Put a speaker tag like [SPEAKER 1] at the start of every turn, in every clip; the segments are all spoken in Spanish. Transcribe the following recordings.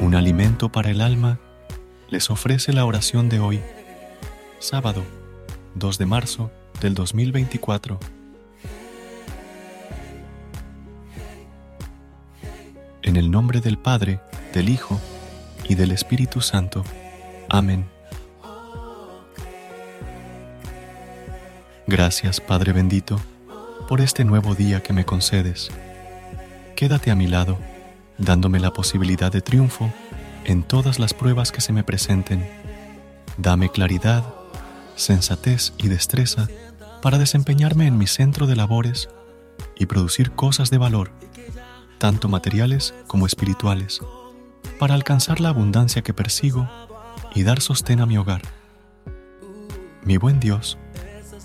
[SPEAKER 1] Un alimento para el alma les ofrece la oración de hoy, sábado 2 de marzo del 2024. En el nombre del Padre, del Hijo y del Espíritu Santo. Amén. Gracias, Padre bendito, por este nuevo día que me concedes. Quédate a mi lado dándome la posibilidad de triunfo en todas las pruebas que se me presenten. Dame claridad, sensatez y destreza para desempeñarme en mi centro de labores y producir cosas de valor, tanto materiales como espirituales, para alcanzar la abundancia que persigo y dar sostén a mi hogar. Mi buen Dios,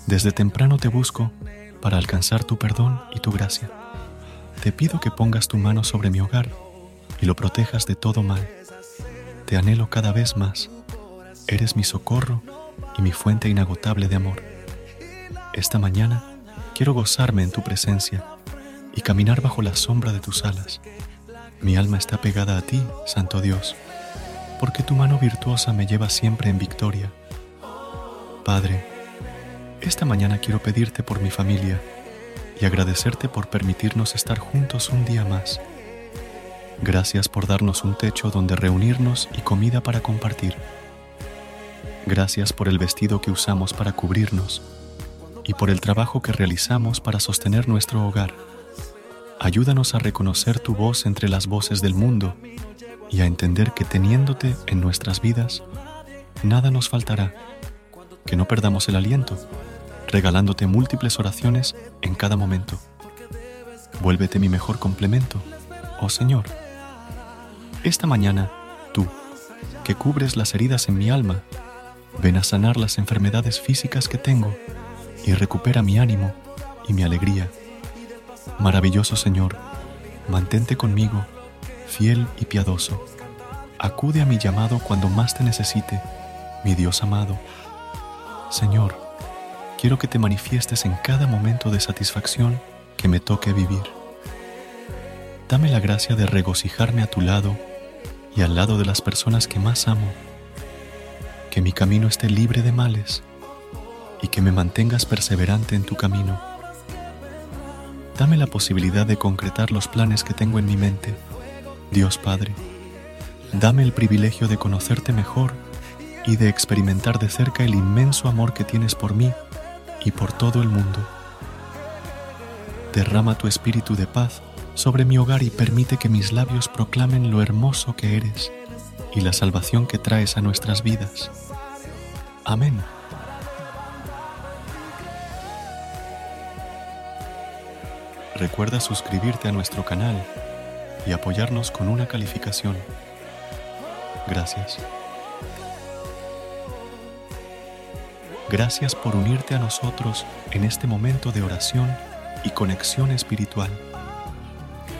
[SPEAKER 1] desde temprano te busco para alcanzar tu perdón y tu gracia. Te pido que pongas tu mano sobre mi hogar y lo protejas de todo mal. Te anhelo cada vez más. Eres mi socorro y mi fuente inagotable de amor. Esta mañana quiero gozarme en tu presencia y caminar bajo la sombra de tus alas. Mi alma está pegada a ti, Santo Dios, porque tu mano virtuosa me lleva siempre en victoria. Padre, esta mañana quiero pedirte por mi familia y agradecerte por permitirnos estar juntos un día más. Gracias por darnos un techo donde reunirnos y comida para compartir. Gracias por el vestido que usamos para cubrirnos y por el trabajo que realizamos para sostener nuestro hogar. Ayúdanos a reconocer tu voz entre las voces del mundo y a entender que teniéndote en nuestras vidas, nada nos faltará, que no perdamos el aliento, regalándote múltiples oraciones en cada momento. Vuélvete mi mejor complemento, oh Señor. Esta mañana, tú, que cubres las heridas en mi alma, ven a sanar las enfermedades físicas que tengo y recupera mi ánimo y mi alegría. Maravilloso Señor, mantente conmigo, fiel y piadoso. Acude a mi llamado cuando más te necesite, mi Dios amado. Señor, quiero que te manifiestes en cada momento de satisfacción que me toque vivir. Dame la gracia de regocijarme a tu lado y al lado de las personas que más amo. Que mi camino esté libre de males y que me mantengas perseverante en tu camino. Dame la posibilidad de concretar los planes que tengo en mi mente, Dios Padre. Dame el privilegio de conocerte mejor y de experimentar de cerca el inmenso amor que tienes por mí y por todo el mundo. Derrama tu espíritu de paz sobre mi hogar y permite que mis labios proclamen lo hermoso que eres y la salvación que traes a nuestras vidas. Amén. Recuerda suscribirte a nuestro canal y apoyarnos con una calificación. Gracias. Gracias por unirte a nosotros en este momento de oración y conexión espiritual.